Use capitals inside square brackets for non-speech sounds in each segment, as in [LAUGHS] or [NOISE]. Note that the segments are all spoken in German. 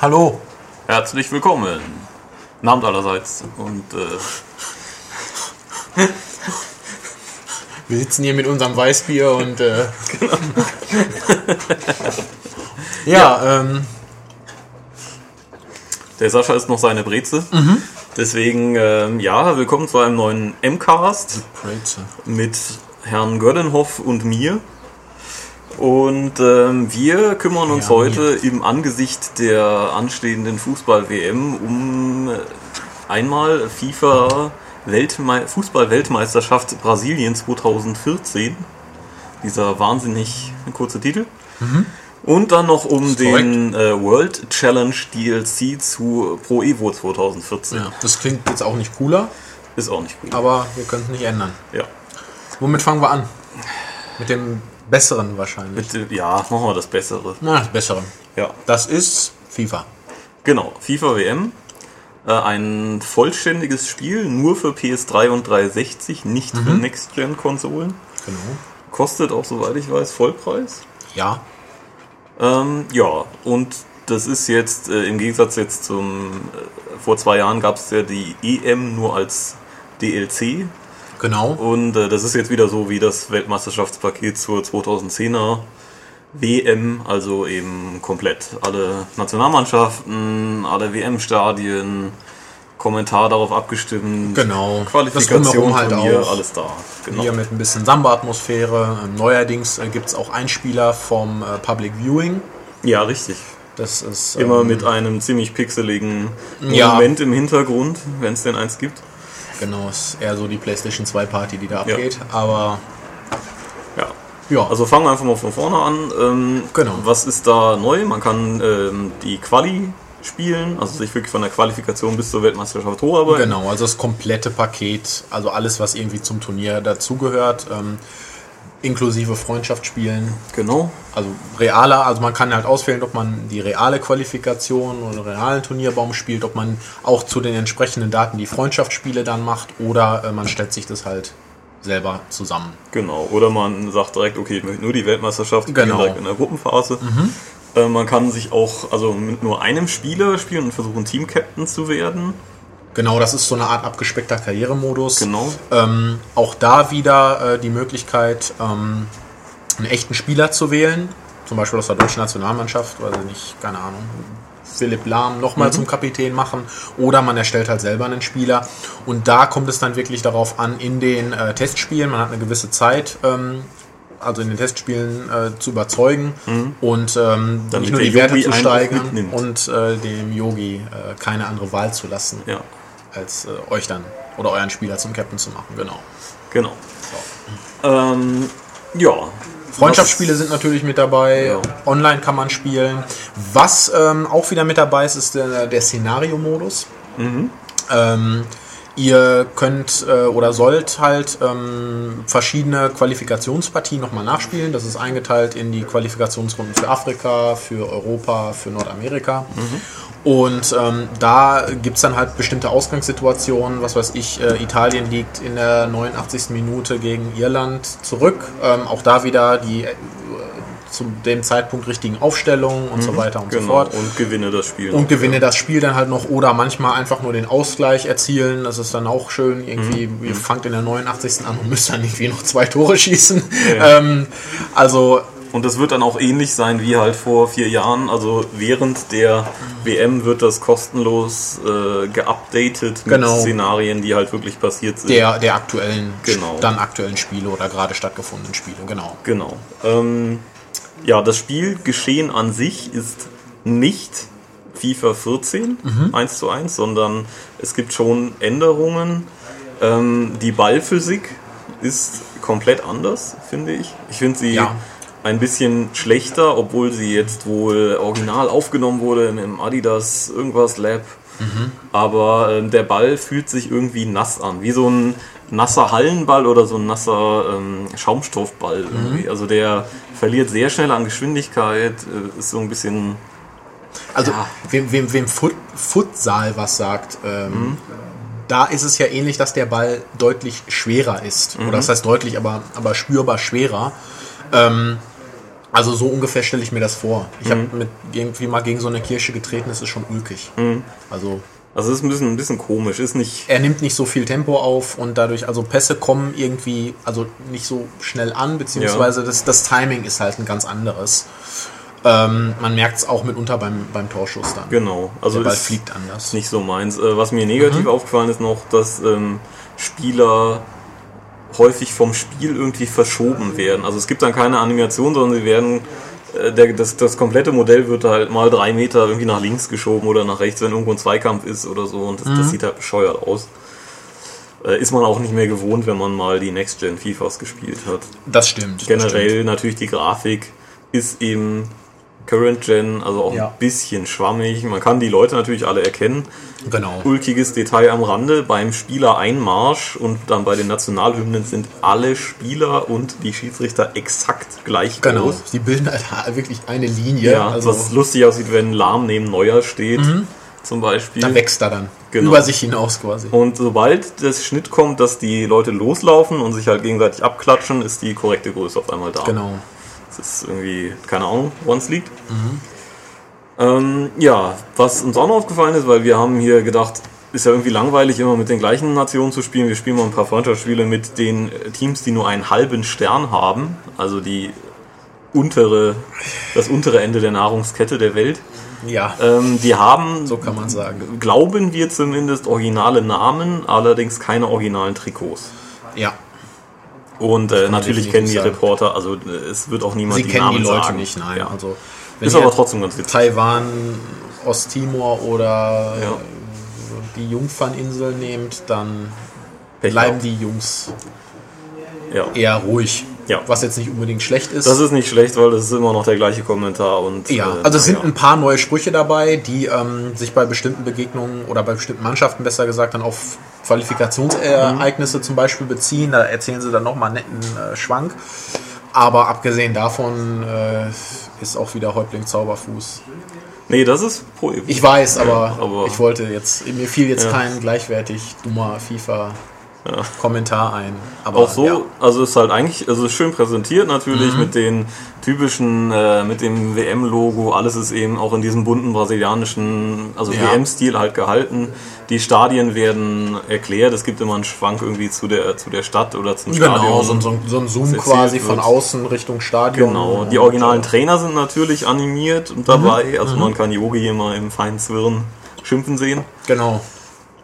Hallo. Herzlich willkommen. Namt allerseits. Und äh, Wir sitzen hier mit unserem Weißbier und äh, [LAUGHS] ja, ähm, der Sascha ist noch seine Breze. Mhm. Deswegen, ähm, ja, willkommen zu einem neuen M-Cast mit Herrn Göddenhoff und mir. Und ähm, wir kümmern uns Ja, heute im Angesicht der anstehenden Fußball-WM um äh, einmal FIFA Weltme Fußball-Weltmeisterschaft Brasilien 2014. Dieser wahnsinnig kurze Titel. Und dann noch um den äh, World Challenge DLC zu Pro Evo 2014. Ja, das klingt jetzt auch nicht cooler, Ist auch nicht gut. aber wir können es nicht ändern. Ja. Womit fangen wir an? Mit dem Besseren wahrscheinlich. Bitte, ja, machen wir das Bessere. Na, das Bessere. Ja. Das ist FIFA. Genau, FIFA WM. Äh, ein vollständiges Spiel, nur für PS3 und 360, nicht für Next-Gen-Konsolen. Genau. Kostet auch, soweit ich weiß, Vollpreis. Ja. Ähm, ja, und das ist jetzt, äh, im Gegensatz jetzt zum, äh, vor zwei Jahren gab es ja die EM nur als DLC. Genau. Und äh, das ist jetzt wieder so wie das Weltmeisterschaftspaket zur 2010er WM, also eben komplett. Alle Nationalmannschaften, alle WM-Stadien, Kommentar darauf abgestimmt, Genau. Qualifikation, halt Turnier, auch. alles da. Genau. Hier mit ein bisschen Samba-Atmosphäre. Ähm, Neuerdings äh, gibt es auch Einspieler vom äh, Public Viewing. Ja, richtig. Das ist Immer ähm, mit einem ziemlich pixeligen Ja. Moment im Hintergrund, wenn es denn eins gibt. Genau, ist eher so die PlayStation 2 Party, die da abgeht. Aber Ja. ja, Also fangen wir einfach mal von vorne an. Ähm, Genau. Was ist da neu? Man kann ähm, die Quali spielen, also sich wirklich von der Qualifikation bis zur Weltmeisterschaft hocharbeiten. genau, also das komplette Paket, also alles, was irgendwie zum Turnier dazugehört, ähm, inklusive Freundschaftsspielen. Genau. Also realer, also man kann halt auswählen, ob man die reale Qualifikation oder realen Turnierbaum spielt, ob man auch zu den entsprechenden Daten die Freundschaftsspiele dann macht oder äh, man stellt sich das halt selber zusammen. Genau. Oder man sagt direkt, okay, ich möchte nur die Weltmeisterschaft Genau. direkt in der Gruppenphase. Äh, man kann sich auch also mit nur einem Spieler spielen und versuchen, Team-Captain zu werden. Genau, das ist so eine Art abgespeckter Karrieremodus. Genau. Ähm, auch da wieder äh, die Möglichkeit, ähm, einen echten Spieler zu wählen. Zum Beispiel aus der deutschen Nationalmannschaft, weiß ich nicht, keine Ahnung, Philipp Lahm nochmal zum Kapitän machen. Oder man erstellt halt selber einen Spieler. Und da kommt es dann wirklich darauf an, in den äh, Testspielen, man hat eine gewisse Zeit, ähm, also in den Testspielen äh, zu überzeugen und ähm, nicht nur die Werte zu steigern und äh, dem Yogi äh, keine andere Wahl zu lassen Ja, als äh, euch dann oder euren Spieler zum Captain zu machen. Genau. genau. Ähm, ja. Freundschaftsspiele sind natürlich mit dabei. Ja. Online kann man spielen. Was ähm, auch wieder mit dabei ist, ist der, der Szenario-Modus. Ähm, ihr könnt äh, oder sollt halt ähm, verschiedene Qualifikationspartien nochmal nachspielen. Das ist eingeteilt in die Qualifikationsrunden für Afrika, für Europa, für Nordamerika. Und ähm, da gibt es dann halt bestimmte Ausgangssituationen, was weiß ich, äh, Italien liegt in der 89. Minute gegen Irland zurück. Ähm, auch da wieder die zu dem Zeitpunkt richtigen Aufstellungen und so weiter und so Genau. fort. Und gewinne das Spiel. Und noch, gewinne ja. das Spiel dann halt noch oder manchmal einfach nur den Ausgleich erzielen. Das ist dann auch schön. Irgendwie, ihr fangt in der 89. an und müsst dann irgendwie noch zwei Tore schießen. Ja. [LAUGHS] Ähm, also Und das wird dann auch ähnlich sein wie halt vor vier Jahren. Also während der WM wird das kostenlos äh, geupdatet mit Genau. Szenarien, die halt wirklich passiert sind. der, der aktuellen, Genau. dann aktuellen Spiele oder gerade stattgefundenen Spiele, genau. Genau. Ähm, ja, das Spielgeschehen an sich ist nicht FIFA 14 Mhm. 1 zu 1, sondern es gibt schon Änderungen. Ähm, die Ballphysik ist komplett anders, finde ich. Ich finde sie Ja. ein bisschen schlechter, obwohl sie jetzt wohl original aufgenommen wurde im Adidas irgendwas Lab. Aber ähm, der Ball fühlt sich irgendwie nass an, wie so ein nasser Hallenball oder so ein nasser ähm, Schaumstoffball irgendwie. Also der verliert sehr schnell an Geschwindigkeit, äh, ist so ein bisschen Also, Ja. wem, wem, wem Fut, Futsal was sagt, ähm, Mhm. da ist es ja ähnlich, dass der Ball deutlich schwerer ist. Mhm. Oder das heißt deutlich, aber, aber spürbar schwerer. Ähm, Also so ungefähr stelle ich mir das vor. Ich habe mit irgendwie mal gegen so eine Kirche getreten, das ist schon ulkig. Also Also es ist ein bisschen, ein bisschen komisch, ist nicht. er nimmt nicht so viel Tempo auf und dadurch, also Pässe kommen irgendwie, also nicht so schnell an, beziehungsweise das, das Timing ist halt ein ganz anderes. Ähm, man merkt es auch mitunter beim, beim Torschuss dann. Genau. Also Der Ball fliegt anders. nicht so meins. Äh, Was mir negativ Mhm. aufgefallen ist noch, dass ähm, Spieler häufig vom Spiel irgendwie verschoben werden. Also es gibt dann keine Animation, sondern sie werden der, das, das komplette Modell wird halt mal drei Meter irgendwie nach links geschoben oder nach rechts, wenn irgendwo ein Zweikampf ist oder so. Und das, Mhm. das sieht halt bescheuert aus. Äh, Ist man auch nicht mehr gewohnt, wenn man mal die Next-Gen FIFAs gespielt hat. Das stimmt. das Generell natürlich die Grafik ist eben Current Gen, also auch Ja. ein bisschen schwammig. Man kann die Leute natürlich alle erkennen. Genau. Ulkiges Detail am Rande, beim Spieler Einmarsch und dann bei den Nationalhymnen sind alle Spieler und die Schiedsrichter exakt gleich Genau. groß. Die bilden halt [LAUGHS] wirklich eine Linie. Ja, also was lustig aussieht, wenn Lahm neben Neuer steht, zum Beispiel. da wächst er dann. Genau. Über sich hinaus quasi. Und sobald das Schnitt kommt, dass die Leute loslaufen und sich halt gegenseitig abklatschen, ist die korrekte Größe auf einmal da. Genau. Das ist irgendwie, keine Ahnung, es liegt. Ähm, ja, was uns auch noch aufgefallen ist, weil wir haben hier gedacht, ist ja irgendwie langweilig, immer mit den gleichen Nationen zu spielen. Wir spielen mal ein paar Freundschaftsspiele mit den Teams, die nur einen halben Stern haben, also die untere, das untere Ende der Nahrungskette der Welt. Ja, Ähm, die haben, so kann man sagen. glauben wir zumindest, originale Namen, allerdings keine originalen Trikots. Ja. Und äh, natürlich kennen die sagen. Reporter, also äh, es wird auch niemand Sie die kennen Namen die Leute sagen. nicht, nein. Ja. Also, Ist aber trotzdem ganz witzig. Taiwan, Osttimor oder Ja. die Jungferninsel nehmt, dann Pech bleiben gehabt. die Jungs Ja. eher ruhig. Ja. Was jetzt nicht unbedingt schlecht ist. Das ist nicht schlecht, weil das ist immer noch der gleiche Kommentar und ja, äh, also es sind naja. ein paar neue Sprüche dabei, die ähm, sich bei bestimmten Begegnungen oder bei bestimmten Mannschaften besser gesagt dann auf Qualifikationsereignisse zum Beispiel beziehen. Da erzählen sie dann nochmal einen netten äh, Schwank. Aber abgesehen davon äh, ist auch wieder Häuptling Zauberfuß. Nee, das ist pro Ich weiß, aber, aber- ich wollte jetzt, mir fiel jetzt Ja. kein gleichwertig dummer FIFA-Kommentar ein. Aber auch so, ja. also ist halt eigentlich, also ist schön präsentiert natürlich Mhm. mit den typischen, äh, mit dem WM-Logo, alles ist eben auch in diesem bunten brasilianischen, also Ja. WM-Stil halt gehalten. Die Stadien werden erklärt, es gibt immer einen Schwank irgendwie zu der, zu der Stadt oder zum Genau, Stadion. so, ein- so, ein- so ein Zoom quasi von wird. außen Richtung Stadion. Genau, die originalen äh, Trainer sind natürlich animiert und dabei, also man kann Yogi immer im feinen Zwirren schimpfen sehen. Genau.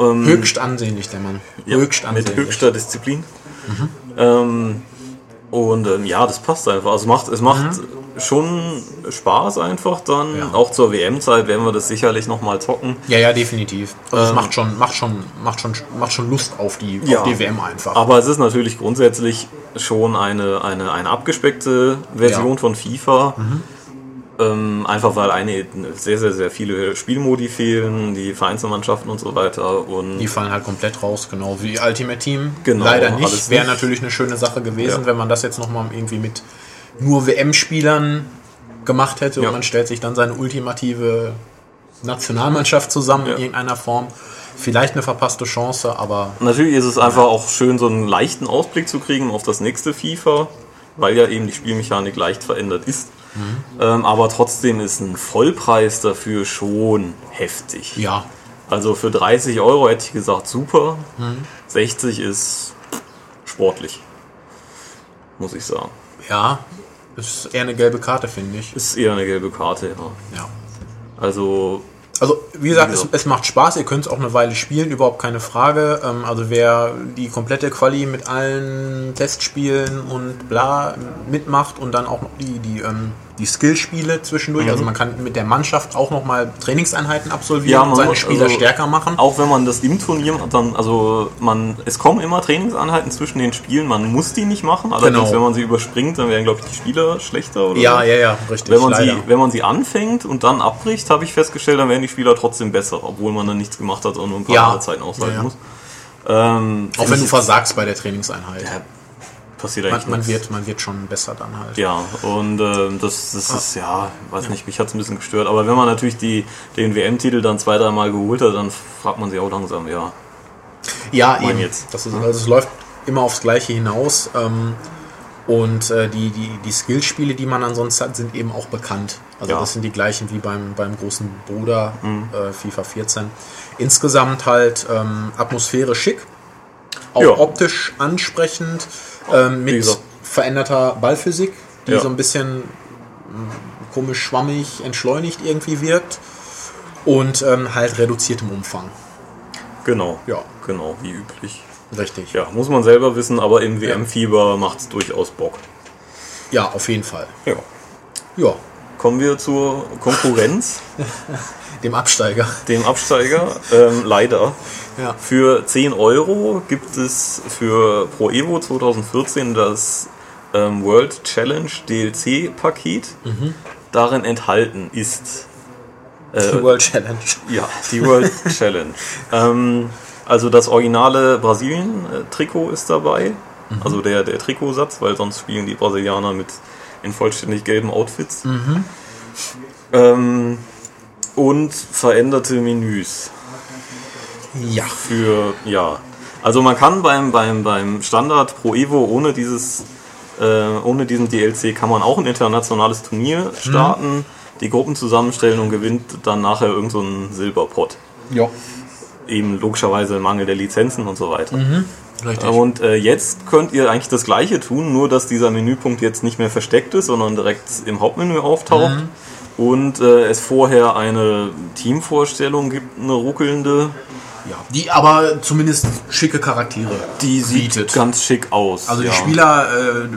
Ähm, Höchst ansehnlich, der Mann. Ja, Höchst ansehnlich. mit höchster Disziplin. Ähm, und ähm, ja, das passt einfach. Also es macht, es macht schon Spaß einfach dann. Ja. Auch zur WM-Zeit werden wir das sicherlich nochmal zocken. Ja, ja, definitiv. Also es Ähm, macht schon, macht schon, macht schon, macht schon Lust auf die, Ja. auf die WM einfach. Aber es ist natürlich grundsätzlich schon eine, eine, eine abgespeckte Version Ja. Mhm. von FIFA. Ähm, einfach weil eine sehr, sehr, sehr viele Spielmodi fehlen, die Vereinzelmannschaften und so weiter. Und die fallen halt komplett raus, genau wie Ultimate Team. Genau, Leider nicht. Wäre natürlich eine schöne Sache gewesen, Ja. wenn man das jetzt nochmal irgendwie mit nur WM-Spielern gemacht hätte Ja. und man stellt sich dann seine ultimative Nationalmannschaft zusammen Ja. in irgendeiner Form. Vielleicht eine verpasste Chance, aber Natürlich ist es einfach auch schön, so einen leichten Ausblick zu kriegen auf das nächste FIFA, weil ja eben die Spielmechanik leicht verändert ist. Ähm, aber trotzdem ist ein Vollpreis dafür schon heftig. ja, Also für 30 Euro hätte ich gesagt, super. 60 ist sportlich, muss ich sagen. ja, ist eher eine gelbe Karte, finde ich. Ist eher eine gelbe Karte, ja. Ja. Also Also, wie gesagt, es, es macht Spaß, ihr könnt es auch eine Weile spielen, überhaupt keine Frage. Ähm, also, wer die komplette Quali mit allen Testspielen und bla mitmacht und dann auch noch die, die, ähm, die Skillspiele zwischendurch, also man kann mit der Mannschaft auch nochmal Trainingseinheiten absolvieren Mhm. Ja, und seine Spieler also- stärker machen. Auch wenn man das im Turnier macht, dann, also man, es kommen immer Trainingseinheiten zwischen den Spielen, man muss die nicht machen, allerdings Genau. wenn man sie überspringt, dann werden glaube ich die Spieler schlechter oder Ja, so. ja, ja, richtig. Wenn man, sie, wenn man sie anfängt und dann abbricht, habe ich festgestellt, dann werden die Spieler trotzdem besser, obwohl man dann nichts gemacht hat und nur ein paar Ja. Zeiten aushalten Ja, muss. Ähm, auch wenn du versagst bei der Trainingseinheit. Ja, passiert eigentlich man, man, wird, man wird schon besser dann halt. Ja, und ähm, das, das ist, ja, weiß nicht, mich hat es ein bisschen gestört. Aber wenn man natürlich die, den WM-Titel dann zwei, dreimal geholt hat, dann fragt man sich auch langsam, ja. Ja, eben. jetzt. Das ist, also es läuft immer aufs Gleiche hinaus. Ähm, Und äh, die, die, die Skillspiele, die man ansonsten hat, sind eben auch bekannt. Also Ja. das sind die gleichen wie beim, beim großen Bruder äh, FIFA 14. Insgesamt halt ähm, Atmosphäre schick, auch Ja. optisch ansprechend, ähm, Wie mit veränderter Ballphysik, die Ja. so ein bisschen mh, komisch schwammig entschleunigt irgendwie wirkt. Und ähm, halt reduziertem Umfang. Genau. Ja. Genau, wie üblich. Richtig. Ja, muss man selber wissen, aber im WM-Fieber macht es durchaus Bock. Ja, auf jeden Fall. Ja. Ja, Kommen wir zur Konkurrenz, [LAUGHS] dem Absteiger. dem Absteiger. Ähm, leider. Ja. Für 10 Euro gibt es für Pro Evo 2014 das ähm, World Challenge DLC-Paket. Darin enthalten ist Die World Challenge. ja, die World Challenge. [LAUGHS] Ähm, also das originale Brasilien-Trikot ist dabei. Also der, der Trikotsatz, weil sonst spielen die Brasilianer mit in vollständig gelben Outfits. Ähm, und veränderte Menüs Ja. für, ja. Also man kann beim, beim, beim Standard Pro Evo ohne dieses, äh, ohne diesen DLC kann man auch ein internationales Turnier starten, die Gruppen zusammenstellen und gewinnt dann nachher irgendeinen so einen Silberpott. Ja. Eben logischerweise Mangel der Lizenzen und so weiter. Richtig. Und äh, jetzt könnt ihr eigentlich das gleiche tun, nur dass dieser Menüpunkt jetzt nicht mehr versteckt ist, sondern direkt im Hauptmenü auftaucht. Und äh, es vorher eine Teamvorstellung gibt, eine ruckelnde, ja. Die aber zumindest schicke Charaktere die sieht bietet. ganz schick aus. Also ja. die Spieler äh,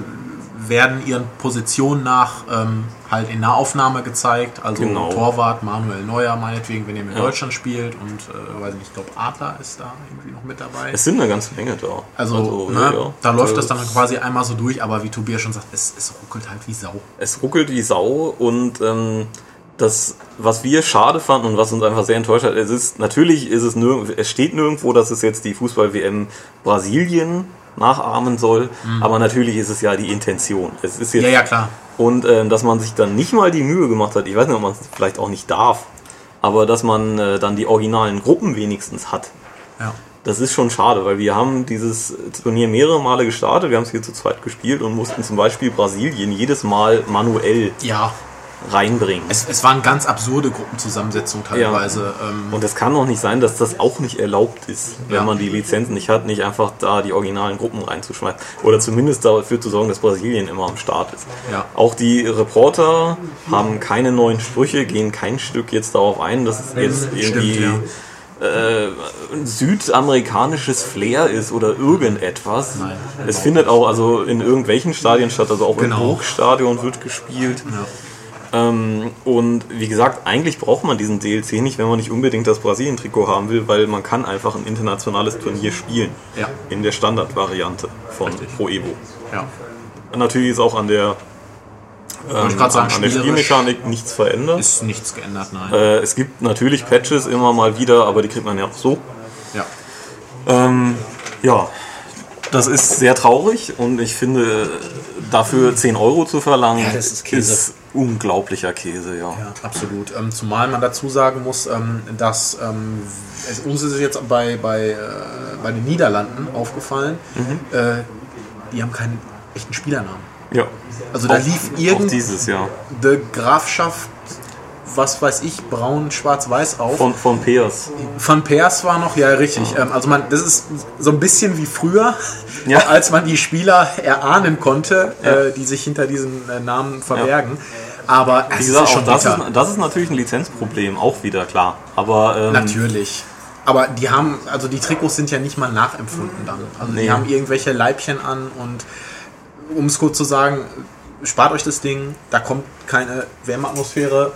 werden ihren Positionen nach ähm, halt in Nahaufnahme gezeigt. Also Genau. Torwart, Manuel Neuer meinetwegen, wenn ihr mit Ja. Deutschland spielt. Und äh, weiß nicht, ich glaube Adler ist da irgendwie noch mit dabei. Es sind eine ganze Menge da. Also, ne, ja, da läuft Äh, das dann quasi einmal so durch, aber wie Tobias schon sagt, es, es ruckelt halt wie Sau. Es ruckelt wie Sau und ähm, das, was wir schade fanden und was uns einfach sehr enttäuscht hat, es ist, natürlich ist es nirgendwo, es steht nirgendwo, dass es jetzt die Fußball-WM Brasilien nachahmen soll, aber natürlich ist es ja die Intention. Es ist jetzt, Mhm. Ja, ja, klar. Und ähm, dass man sich dann nicht mal die Mühe gemacht hat, ich weiß nicht, ob man es vielleicht auch nicht darf, aber dass man äh, dann die originalen Gruppen wenigstens hat. Ja. Das ist schon schade, weil wir haben dieses Turnier mehrere Male gestartet, wir haben es hier zu zweit gespielt und mussten zum Beispiel Brasilien jedes Mal manuell Ja, reinbringen. es, es waren ganz absurde Gruppenzusammensetzungen teilweise. Ähm, Und es kann doch nicht sein, dass das auch nicht erlaubt ist, wenn Ja. man die Lizenzen nicht hat, nicht einfach da die originalen Gruppen reinzuschmeißen. Oder zumindest dafür zu sorgen, dass Brasilien immer am Start ist. Ja. Auch die Reporter haben keine neuen Sprüche, gehen kein Stück jetzt darauf ein, dass es jetzt irgendwie Stimmt, äh, ein südamerikanisches Flair ist oder irgendetwas. Nein. Es findet auch also in irgendwelchen Stadien statt, also auch Genau. im Burgstadion wird gespielt. ja. Ähm, und wie gesagt, eigentlich braucht man diesen DLC nicht, wenn man nicht unbedingt das Brasilien-Trikot haben will, weil man kann einfach ein internationales Turnier spielen. Ja. In der Standardvariante von Richtig. Pro Evo. ja. Natürlich ist auch an der, ähm, ich sagen, an, der Spielmechanik nichts verändert. Ist nichts geändert, nein. Äh, es gibt natürlich Patches immer mal wieder, aber die kriegt man ja auch so. ja. Ähm, ja, das ist sehr traurig und ich finde, dafür 10 Euro zu verlangen, Ja, das ist Käse. Unglaublicher Käse, ja. Ja, absolut. Ähm, zumal man dazu sagen muss, ähm, dass ähm, es, uns ist es jetzt bei, bei, äh, bei den Niederlanden aufgefallen, Mhm. äh, die haben keinen echten Spielernamen. ja. Also da Auch- lief irgend dieses, ja. die Grafschaft, was weiß ich, braun, schwarz, weiß auf. Von, von Peers. Van Pers war noch, ja richtig. Ähm, also man, das ist so ein bisschen wie früher, [LAUGHS] Ja. als man die Spieler erahnen konnte, Ja. äh, die sich hinter diesen äh, Namen verbergen. Aber Wie gesagt, ist das ist, das ist natürlich ein Lizenzproblem, auch wieder klar. Aber ähm, Natürlich. Aber die haben, also die Trikots sind ja nicht mal nachempfunden dann. Also Nee. die haben irgendwelche Leibchen an und um es kurz zu sagen, spart euch das Ding, da kommt keine Wärmeatmosphäre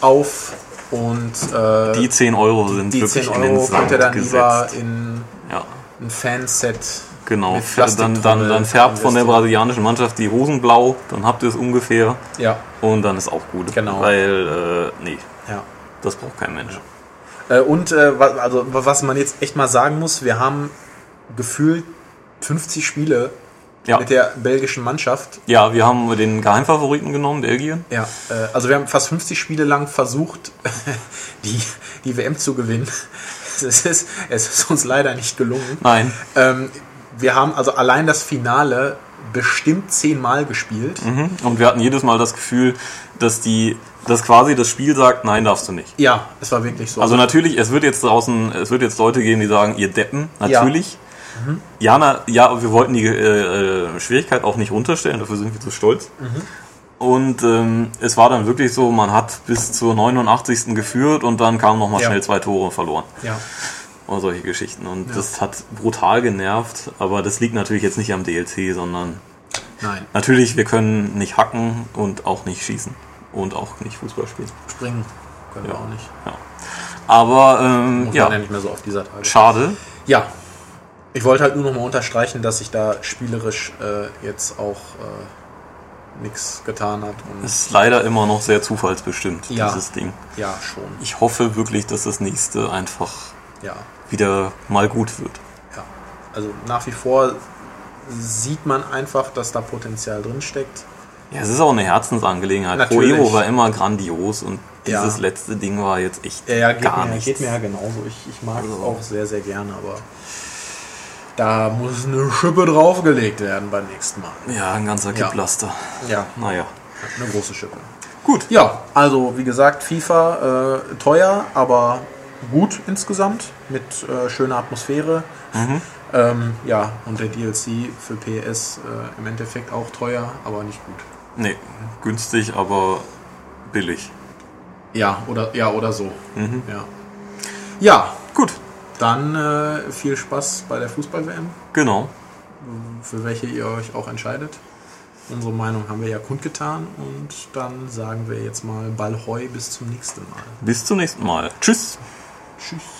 auf und äh, die 10 Euro sind die wirklich 10 in den Euro könnt ihr dann lieber gesetzt. in Ja, ein Fanset genau. Dann, dann, dann färbt von der brasilianischen Mannschaft die Hosen blau, dann habt ihr es ungefähr Ja, und dann ist auch gut. Genau. Weil, äh, nee, ja. das braucht kein Mensch. Äh, und äh, also, was man jetzt echt mal sagen muss, wir haben gefühlt 50 Spiele Ja. mit der belgischen Mannschaft. Ja, wir haben den Geheimfavoriten genommen, Belgien. Ja, äh, also wir haben fast 50 Spiele lang versucht, [LAUGHS] die, die WM zu gewinnen. Es ist, es ist uns leider nicht gelungen. Nein. Ähm, wir haben also allein das Finale bestimmt zehnmal gespielt. Mhm. Und wir hatten jedes Mal das Gefühl, dass die, dass quasi das Spiel sagt, nein, darfst du nicht. Ja, es war wirklich so. Also natürlich, es wird jetzt draußen, es wird jetzt Leute geben, die sagen, ihr Deppen, natürlich. Ja, na, ja, wir wollten die äh, äh, Schwierigkeit auch nicht runterstellen, dafür sind wir zu stolz. Und ähm, es war dann wirklich so, man hat bis zur 89. geführt und dann kamen nochmal Ja. schnell zwei Tore verloren. ja. Oder solche Geschichten. Und das hat brutal genervt, aber das liegt natürlich jetzt nicht am DLC, sondern Nein, natürlich, wir können nicht hacken und auch nicht schießen. Und auch nicht Fußball spielen. springen können wir auch nicht. Ja. Aber ähm, ja ja, nicht mehr so auf dieser Tage. schade. Ja, ich wollte halt nur noch mal unterstreichen, dass sich da spielerisch äh, jetzt auch äh, nichts getan hat. Und Ist leider immer noch sehr zufallsbestimmt, Ja. dieses Ding. ja, schon. Ich hoffe wirklich, dass das nächste einfach Ja, wieder mal gut wird. ja. Also nach wie vor sieht man einfach, dass da Potenzial drin steckt. Ja, es ist auch eine Herzensangelegenheit. Natürlich. Pro Evo war immer grandios und Ja. dieses letzte Ding war jetzt echt Ja, ja, gar mir, nichts. geht mir ja genauso. Ich, ich mag es Also. auch sehr, sehr gerne, aber da muss eine Schippe draufgelegt werden beim nächsten Mal. Ja, ein ganzer Ja. Kipplaster. Ja, Naja. eine große Schippe. Gut. Ja, also wie gesagt, FIFA äh, teuer, aber gut insgesamt mit äh, schöner Atmosphäre. Ähm, ja, und der DLC für PS äh, im Endeffekt auch teuer, aber nicht gut. Nee, günstig, aber billig. Ja, oder ja oder so. Ja. ja, Gut. Dann äh, viel Spaß bei der Fußball-WM, Genau. für welche ihr euch auch entscheidet. Unsere Meinung haben wir ja kundgetan und dann sagen wir jetzt mal Ballhoi bis zum nächsten Mal. Bis zum nächsten Mal. Tschüss. Tschüss.